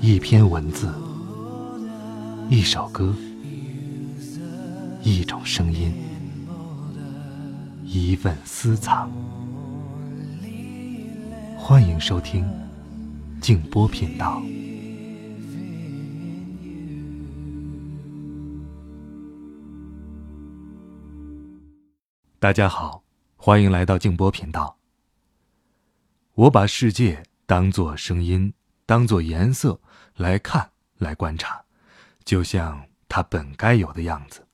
一篇文字，一首歌，一种声音，一份私藏。欢迎收听静波频道。大家好，欢迎来到静波频道。我把世界当做声音，当做颜色来看，来观察，就像它本该有的样子。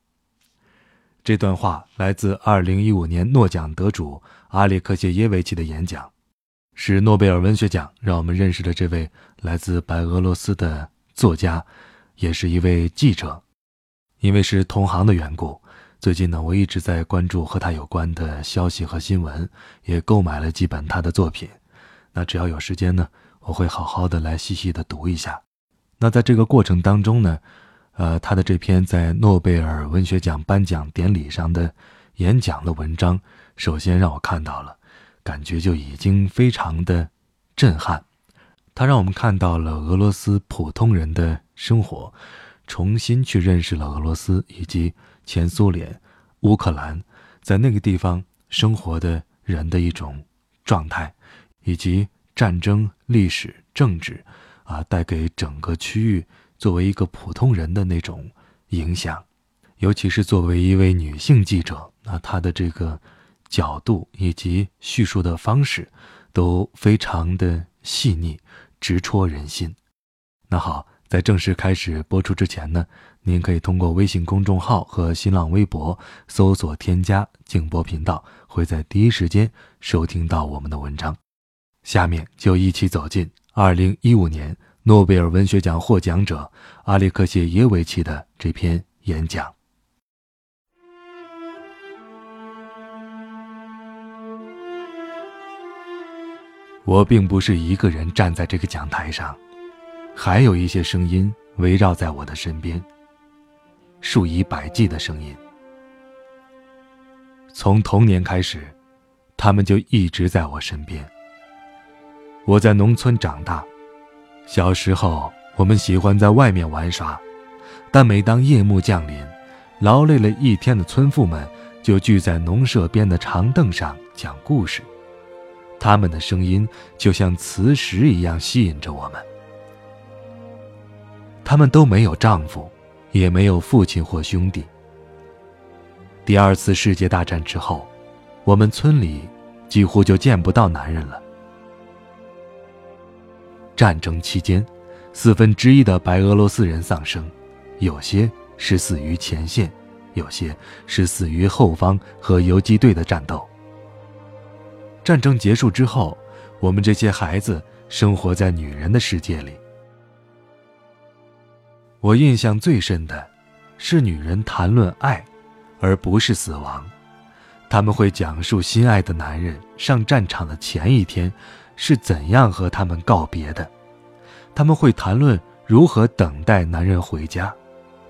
这段话来自二零一五年诺奖得主阿列克谢耶维奇的演讲，是诺贝尔文学奖让我们认识了这位来自白俄罗斯的作家，也是一位记者。因为是同行的缘故。最近呢，我一直在关注和他有关的消息和新闻，也购买了几本他的作品。那只要有时间呢，我会好好的来细细的读一下。那在这个过程当中呢，呃，他的这篇在诺贝尔文学奖颁奖典礼上的演讲的文章，首先让我看到了，感觉就已经非常的震撼。他让我们看到了俄罗斯普通人的生活，重新去认识了俄罗斯以及。前苏联、乌克兰，在那个地方生活的人的一种状态，以及战争、历史、政治，啊，带给整个区域作为一个普通人的那种影响，尤其是作为一位女性记者，那她的这个角度以及叙述的方式，都非常的细腻，直戳人心。那好。在正式开始播出之前呢，您可以通过微信公众号和新浪微博搜索添加“静波频道”，会在第一时间收听到我们的文章。下面就一起走进2015年诺贝尔文学奖获奖者阿列克谢耶维奇的这篇演讲。我并不是一个人站在这个讲台上。还有一些声音围绕在我的身边，数以百计的声音。从童年开始，他们就一直在我身边。我在农村长大，小时候我们喜欢在外面玩耍，但每当夜幕降临，劳累了一天的村妇们就聚在农舍边的长凳上讲故事，他们的声音就像磁石一样吸引着我们。他们都没有丈夫，也没有父亲或兄弟。第二次世界大战之后，我们村里几乎就见不到男人了。战争期间，四分之一的白俄罗斯人丧生，有些是死于前线，有些是死于后方和游击队的战斗。战争结束之后，我们这些孩子生活在女人的世界里。我印象最深的，是女人谈论爱，而不是死亡。他们会讲述心爱的男人上战场的前一天，是怎样和他们告别的。他们会谈论如何等待男人回家，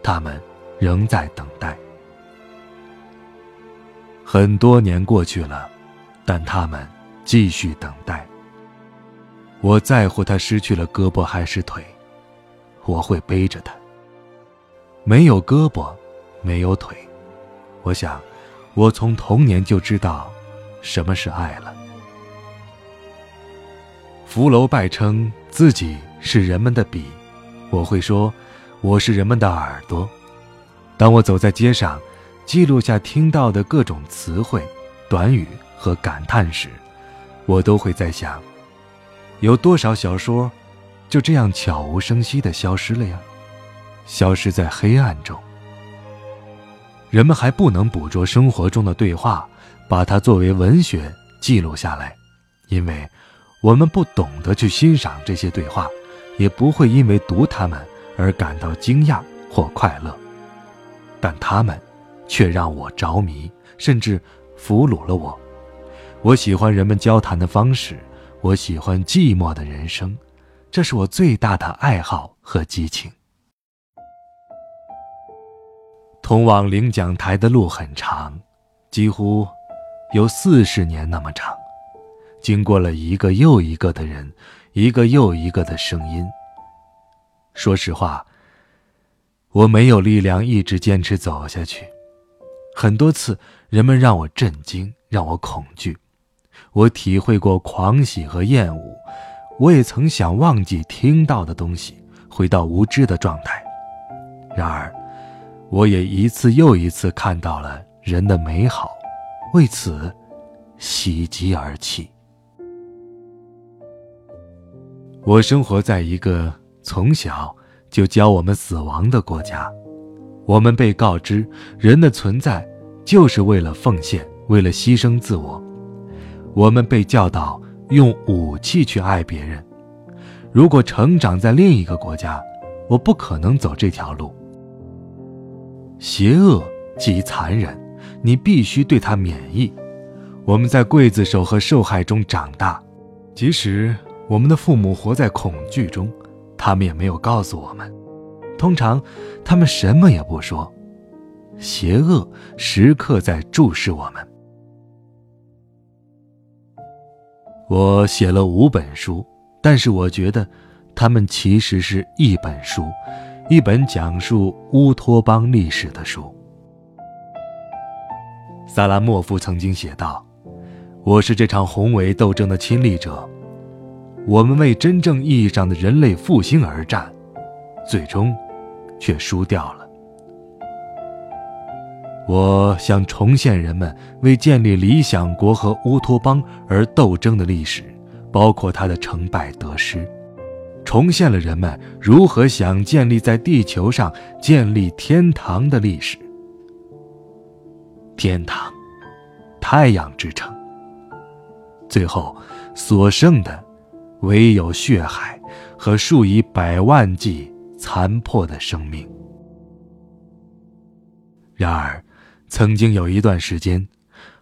他们仍在等待。很多年过去了，但他们继续等待。我在乎他失去了胳膊还是腿，我会背着他。没有胳膊，没有腿，我想，我从童年就知道什么是爱了。福楼拜称自己是人们的笔，我会说我是人们的耳朵。当我走在街上，记录下听到的各种词汇、短语和感叹时，我都会在想，有多少小说就这样悄无声息地消失了呀？消失在黑暗中。人们还不能捕捉生活中的对话，把它作为文学记录下来，因为我们不懂得去欣赏这些对话，也不会因为读它们而感到惊讶或快乐。但他们却让我着迷，甚至俘虏了我。我喜欢人们交谈的方式，我喜欢寂寞的人生，这是我最大的爱好和激情。通往领奖台的路很长，几乎有四十年那么长。经过了一个又一个的人，一个又一个的声音。说实话，我没有力量一直坚持走下去。很多次，人们让我震惊，让我恐惧。我体会过狂喜和厌恶，我也曾想忘记听到的东西，回到无知的状态。然而，我也一次又一次看到了人的美好，为此喜极而泣。我生活在一个从小就教我们死亡的国家。我们被告知，人的存在就是为了奉献，为了牺牲自我。我们被教导用武器去爱别人。如果成长在另一个国家，我不可能走这条路。邪恶即残忍，你必须对它免疫。我们在刽子手和受害中长大，即使我们的父母活在恐惧中，他们也没有告诉我们。通常，他们什么也不说。邪恶时刻在注视我们。我写了五本书，但是我觉得，他们其实是一本书，一本讲述乌托邦历史的书。萨拉莫夫曾经写道：“我是这场宏伟斗争的亲历者，我们为真正意义上的人类复兴而战，最终。”却输掉了。我想重现人们为建立理想国和乌托邦而斗争的历史，包括它的成败得失，重现了人们如何想建立在地球上建立天堂的历史。天堂，太阳之城。最后，所剩的，唯有血海和数以百万计。残破的生命。然而，曾经有一段时间，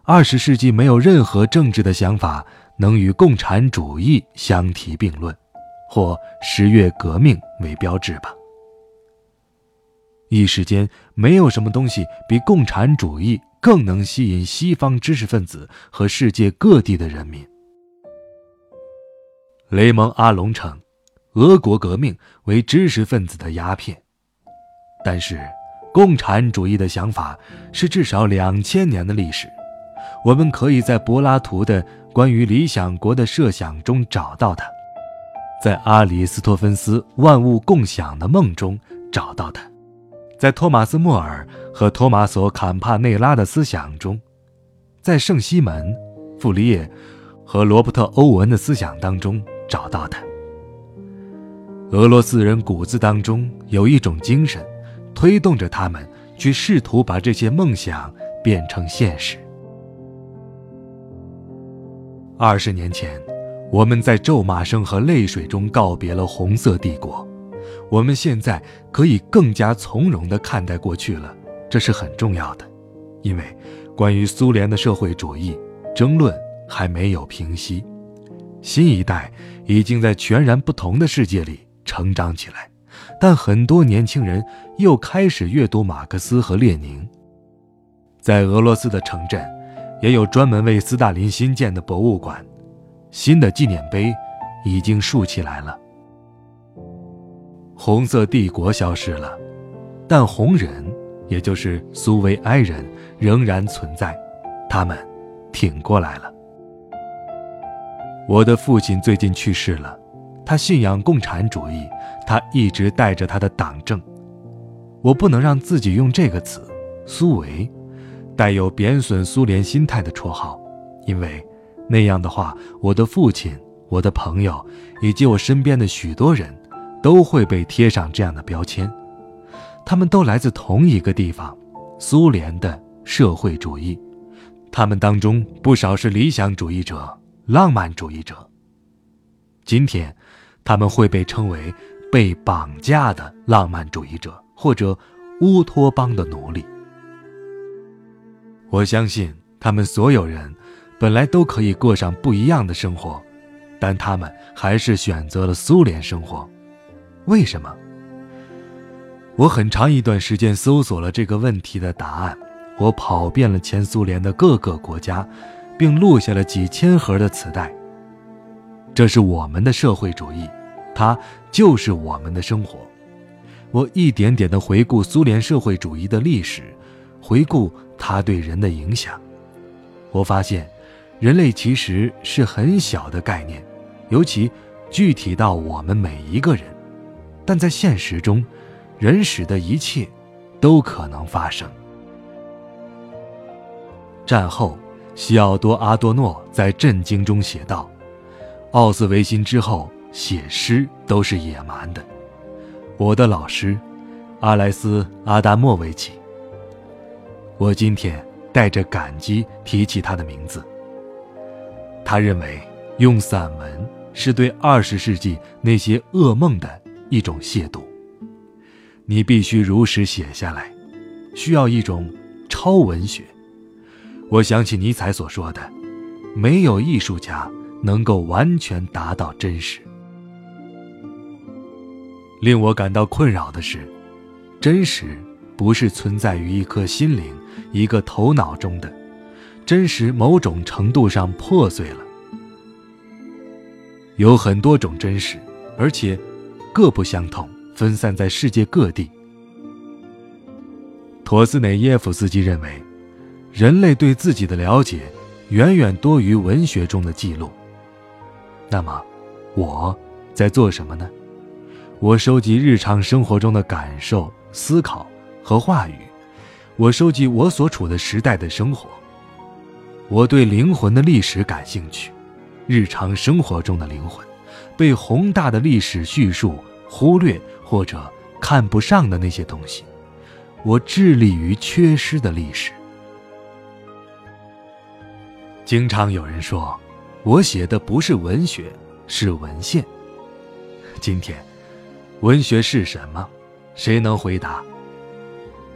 二十世纪没有任何政治的想法能与共产主义相提并论，或十月革命为标志吧。一时间，没有什么东西比共产主义更能吸引西方知识分子和世界各地的人民。雷蒙·阿隆称。俄国革命为知识分子的鸦片，但是，共产主义的想法是至少两千年的历史。我们可以在柏拉图的关于理想国的设想中找到它，在阿里斯托芬斯万物共享的梦中找到它，在托马斯·莫尔和托马索·坎帕内拉的思想中，在圣西门、傅里叶和罗伯特·欧文的思想当中找到的。俄罗斯人骨子当中有一种精神，推动着他们去试图把这些梦想变成现实。二十年前，我们在咒骂声和泪水中告别了红色帝国，我们现在可以更加从容地看待过去了，这是很重要的，因为关于苏联的社会主义争论还没有平息，新一代已经在全然不同的世界里。成长起来，但很多年轻人又开始阅读马克思和列宁。在俄罗斯的城镇，也有专门为斯大林新建的博物馆，新的纪念碑已经竖起来了。红色帝国消失了，但红人，也就是苏维埃人，仍然存在，他们挺过来了。我的父亲最近去世了。他信仰共产主义，他一直带着他的党政。我不能让自己用这个词“苏维”，带有贬损苏联心态的绰号，因为那样的话，我的父亲、我的朋友以及我身边的许多人，都会被贴上这样的标签。他们都来自同一个地方——苏联的社会主义。他们当中不少是理想主义者、浪漫主义者。今天。他们会被称为被绑架的浪漫主义者，或者乌托邦的奴隶。我相信他们所有人本来都可以过上不一样的生活，但他们还是选择了苏联生活。为什么？我很长一段时间搜索了这个问题的答案。我跑遍了前苏联的各个国家，并录下了几千盒的磁带。这是我们的社会主义，它就是我们的生活。我一点点地回顾苏联社会主义的历史，回顾它对人的影响。我发现，人类其实是很小的概念，尤其具体到我们每一个人。但在现实中，人使的一切都可能发生。战后，西奥多·阿多诺在《震惊》中写道：“奥斯维辛之后，写诗都是野蛮的。”我的老师，阿莱斯·阿达莫维奇。我今天带着感激提起他的名字。他认为用散文是对二十世纪那些噩梦的一种亵渎。你必须如实写下来，需要一种超文学。我想起尼采所说的：“没有艺术家能够完全达到真实。”令我感到困扰的是，真实不是存在于一颗心灵、一个头脑中的，真实某种程度上破碎了。有很多种真实，而且各不相同，分散在世界各地。陀思内耶夫斯基认为，人类对自己的了解远远多于文学中的记录。那么，我在做什么呢？我收集日常生活中的感受、思考和话语，我收集我所处的时代的生活。我对灵魂的历史感兴趣，日常生活中的灵魂，被宏大的历史叙述忽略或者看不上的那些东西，我致力于缺失的历史。经常有人说，我写的不是文学，是文献。今天。文学是什么？谁能回答？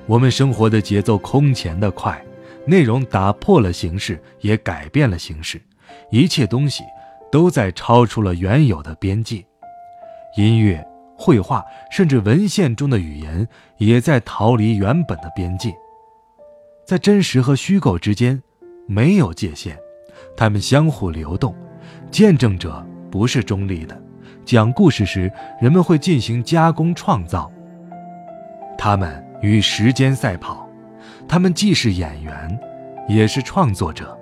我们生活的节奏空前的快，内容打破了形式，也改变了形式，一切东西都在超出了原有的边界。音乐、绘画，甚至文献中的语言，也在逃离原本的边界。在真实和虚构之间，没有界限，它们相互流动。见证者不是中立的。讲故事时，人们会进行加工创造。他们与时间赛跑，他们既是演员，也是创作者。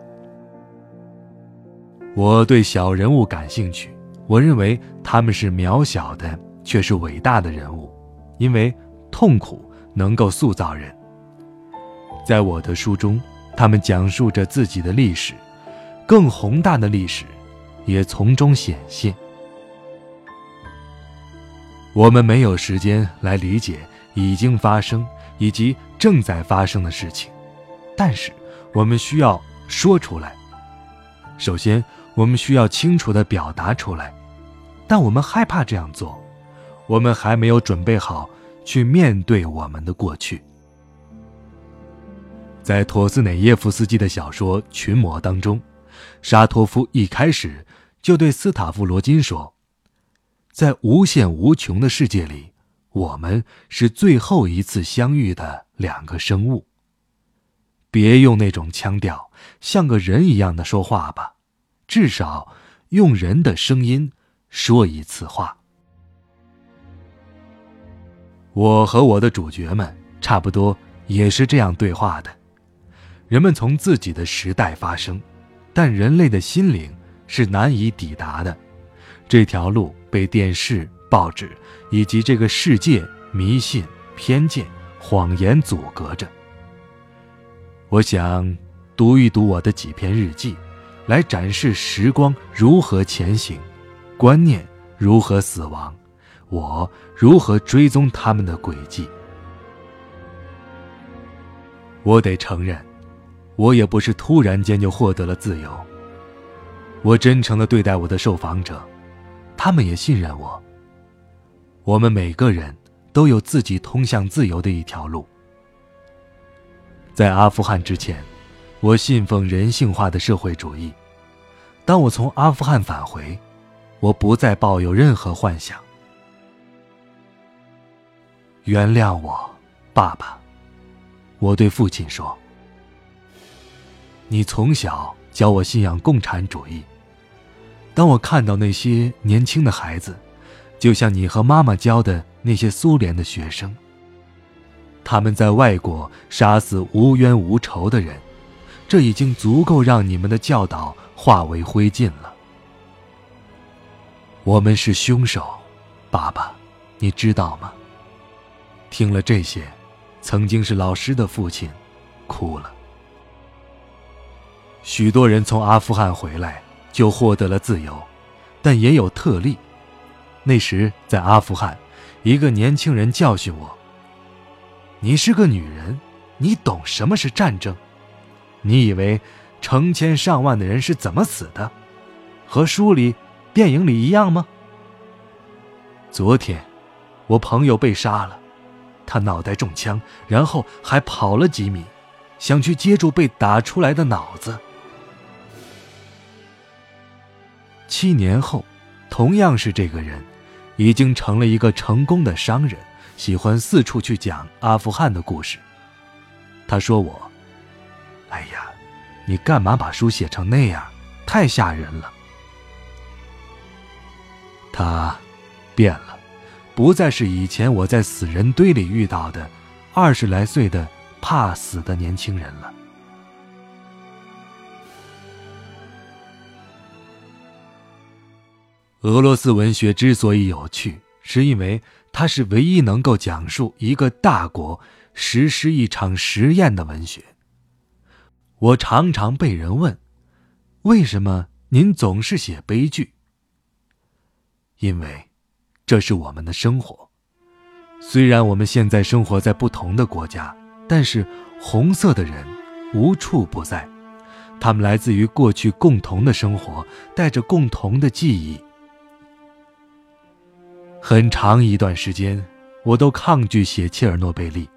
我对小人物感兴趣，我认为他们是渺小的，却是伟大的人物，因为痛苦能够塑造人。在我的书中，他们讲述着自己的历史，更宏大的历史，也从中显现。我们没有时间来理解已经发生以及正在发生的事情，但是我们需要说出来。首先，我们需要清楚地表达出来，但我们害怕这样做，我们还没有准备好去面对我们的过去。在陀思内耶夫斯基的小说《群魔》当中，沙托夫一开始就对斯塔夫罗金说。在无限无穷的世界里，我们是最后一次相遇的两个生物。别用那种腔调，像个人一样的说话吧，至少用人的声音说一次话。我和我的主角们差不多也是这样对话的。人们从自己的时代发生，但人类的心灵是难以抵达的。这条路。被电视、报纸以及这个世界迷信、偏见、谎言阻隔着。我想读一读我的几篇日记，来展示时光如何前行，观念如何死亡，我如何追踪他们的轨迹。我得承认，我也不是突然间就获得了自由。我真诚地对待我的受访者。他们也信任我。我们每个人都有自己通向自由的一条路。在阿富汗之前，我信奉人性化的社会主义。当我从阿富汗返回，我不再抱有任何幻想。原谅我，爸爸，我对父亲说。你从小教我信仰共产主义。当我看到那些年轻的孩子，就像你和妈妈教的那些苏联的学生，他们在外国杀死无冤无仇的人，这已经足够让你们的教导化为灰烬了。我们是凶手，爸爸，你知道吗？听了这些，曾经是老师的父亲，哭了。许多人从阿富汗回来就获得了自由，但也有特例。那时在阿富汗，一个年轻人教训我：“你是个女人，你懂什么是战争？你以为成千上万的人是怎么死的？和书里、电影里一样吗？”昨天，我朋友被杀了，他脑袋中枪，然后还跑了几米，想去接住被打出来的脑子。七年后，同样是这个人，已经成了一个成功的商人，喜欢四处去讲阿富汗的故事。他说：“我，哎呀，你干嘛把书写成那样？太吓人了。”他变了，不再是以前我在死人堆里遇到的二十来岁的怕死的年轻人了。俄罗斯文学之所以有趣，是因为它是唯一能够讲述一个大国实施一场实验的文学。我常常被人问：“为什么您总是写悲剧？”因为，这是我们的生活。虽然我们现在生活在不同的国家，但是红色的人无处不在，他们来自于过去共同的生活，带着共同的记忆。很长一段时间，我都抗拒写切尔诺贝利，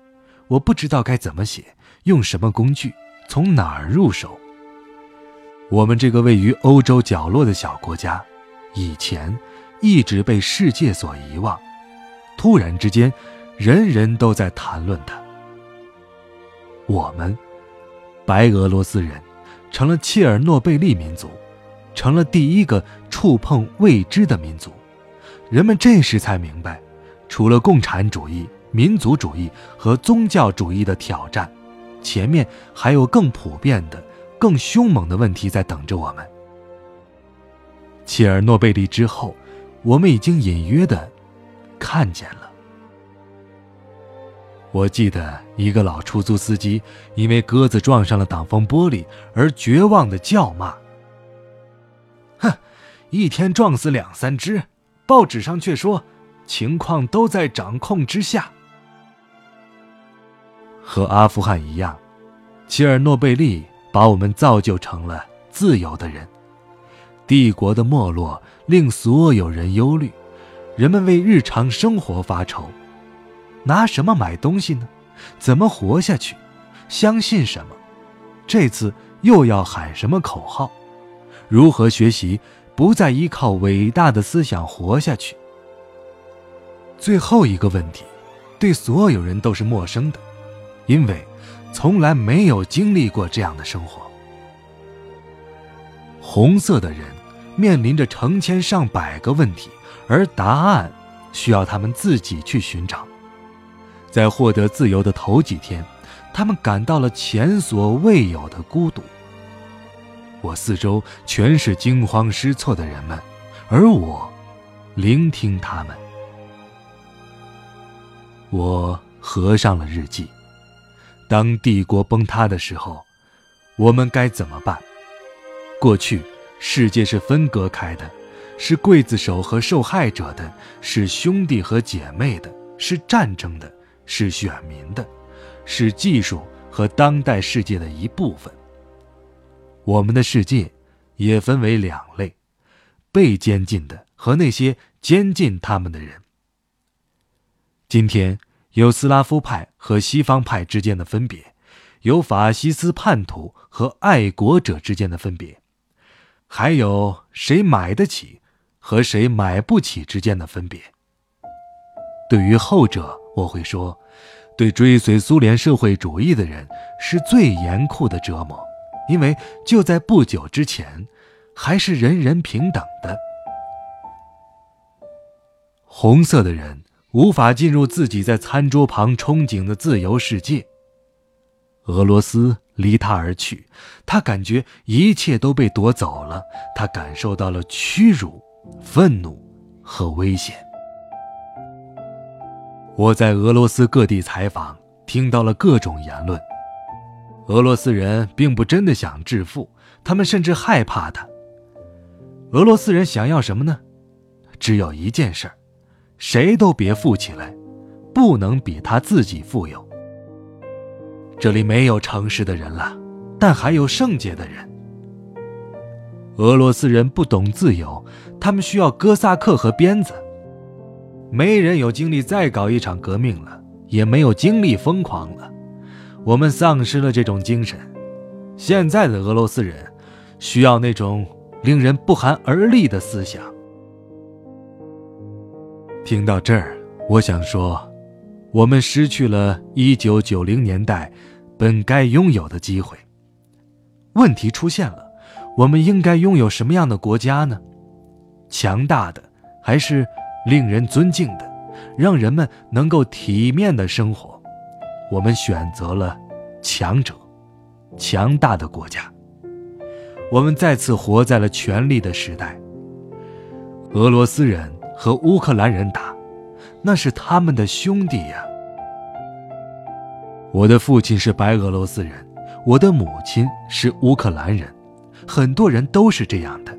我不知道该怎么写，用什么工具，从哪儿入手。我们这个位于欧洲角落的小国家，以前一直被世界所遗忘，突然之间，人人都在谈论它。我们，白俄罗斯人，成了切尔诺贝利民族，成了第一个触碰未知的民族。人们这时才明白，除了共产主义、民族主义和宗教主义的挑战，前面还有更普遍的、更凶猛的问题在等着我们。切尔诺贝利之后，我们已经隐约的看见了。我记得一个老出租司机因为鸽子撞上了挡风玻璃而绝望的叫骂：“哼，一天撞死两三只。”报纸上却说，情况都在掌控之下。和阿富汗一样，切尔诺贝利把我们造就成了自由的人。帝国的没落令所有人忧虑，人们为日常生活发愁：拿什么买东西呢？怎么活下去？相信什么？这次又要喊什么口号？如何学习？不再依靠伟大的思想活下去。最后一个问题，对所有人都是陌生的，因为从来没有经历过这样的生活。红色的人面临着成千上百个问题，而答案需要他们自己去寻找。在获得自由的头几天，他们感到了前所未有的孤独。我四周全是惊慌失措的人们，而我聆听他们。我合上了日记。当帝国崩塌的时候，我们该怎么办？过去，世界是分隔开的，是刽子手和受害者的，是兄弟和姐妹的，是战争的，是选民的，是技术和当代世界的一部分。我们的世界也分为两类：被监禁的和那些监禁他们的人。今天有斯拉夫派和西方派之间的分别，有法西斯叛徒和爱国者之间的分别，还有谁买得起和谁买不起之间的分别。对于后者，我会说，对追随苏联社会主义的人是最严酷的折磨。因为就在不久之前，还是人人平等的。红色的人无法进入自己在餐桌旁憧憬的自由世界。俄罗斯离他而去，他感觉一切都被夺走了，他感受到了屈辱、愤怒和危险。我在俄罗斯各地采访，听到了各种言论。俄罗斯人并不真的想致富，他们甚至害怕他。俄罗斯人想要什么呢？只有一件事儿：谁都别富起来，不能比他自己富有。这里没有诚实的人了，但还有圣洁的人。俄罗斯人不懂自由，他们需要哥萨克和鞭子。没人有精力再搞一场革命了，也没有精力疯狂了。我们丧失了这种精神。现在的俄罗斯人需要那种令人不寒而栗的思想。听到这儿，我想说，我们失去了1990年代本该拥有的机会。问题出现了，我们应该拥有什么样的国家呢？强大的，还是？令人尊敬的，让人们能够体面的生活，我们选择了强者、强大的国家。我们再次活在了权力的时代。俄罗斯人和乌克兰人打，那是他们的兄弟呀。我的父亲是白俄罗斯人，我的母亲是乌克兰人，很多人都是这样的。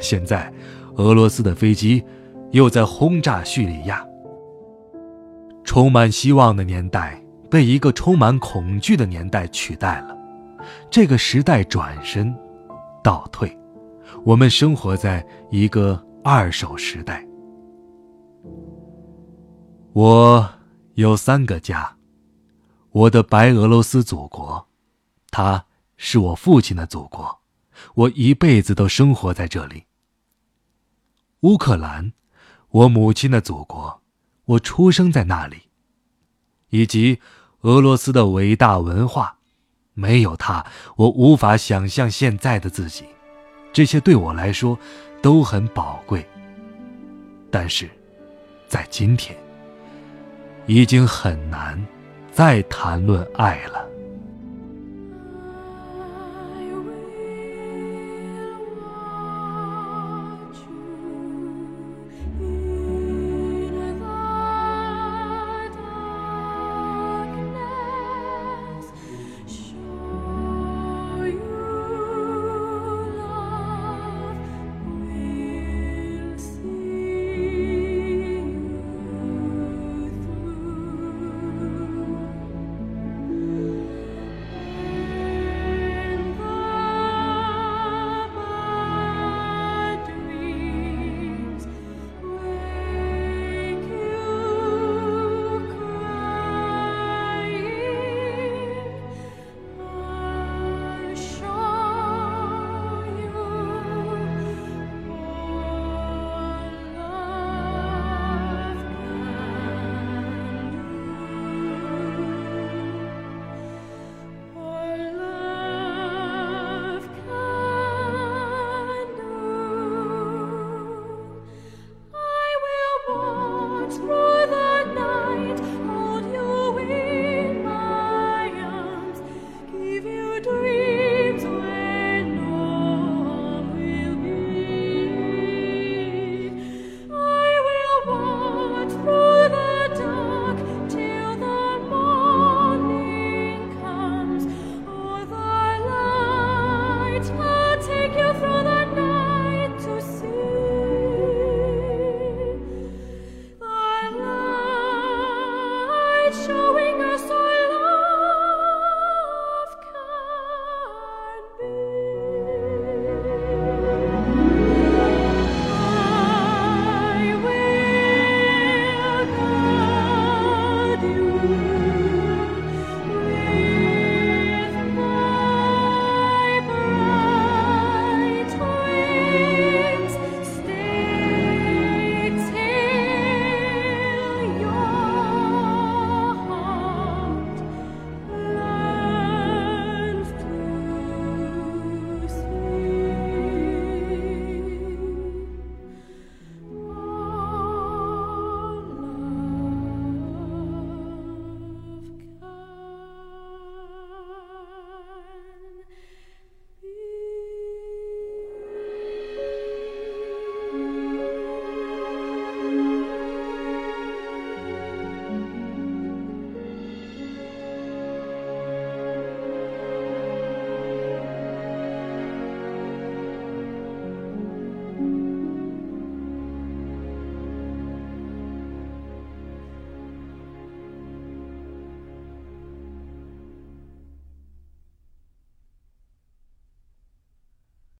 现在，俄罗斯的飞机。又在轰炸叙利亚。充满希望的年代被一个充满恐惧的年代取代了，这个时代转身，倒退，我们生活在一个二手时代。我有三个家，我的白俄罗斯祖国，它是我父亲的祖国，我一辈子都生活在这里。乌克兰。我母亲的祖国，我出生在那里，以及俄罗斯的伟大文化，没有它，我无法想象现在的自己。这些对我来说都很宝贵，但是，在今天，已经很难再谈论爱了。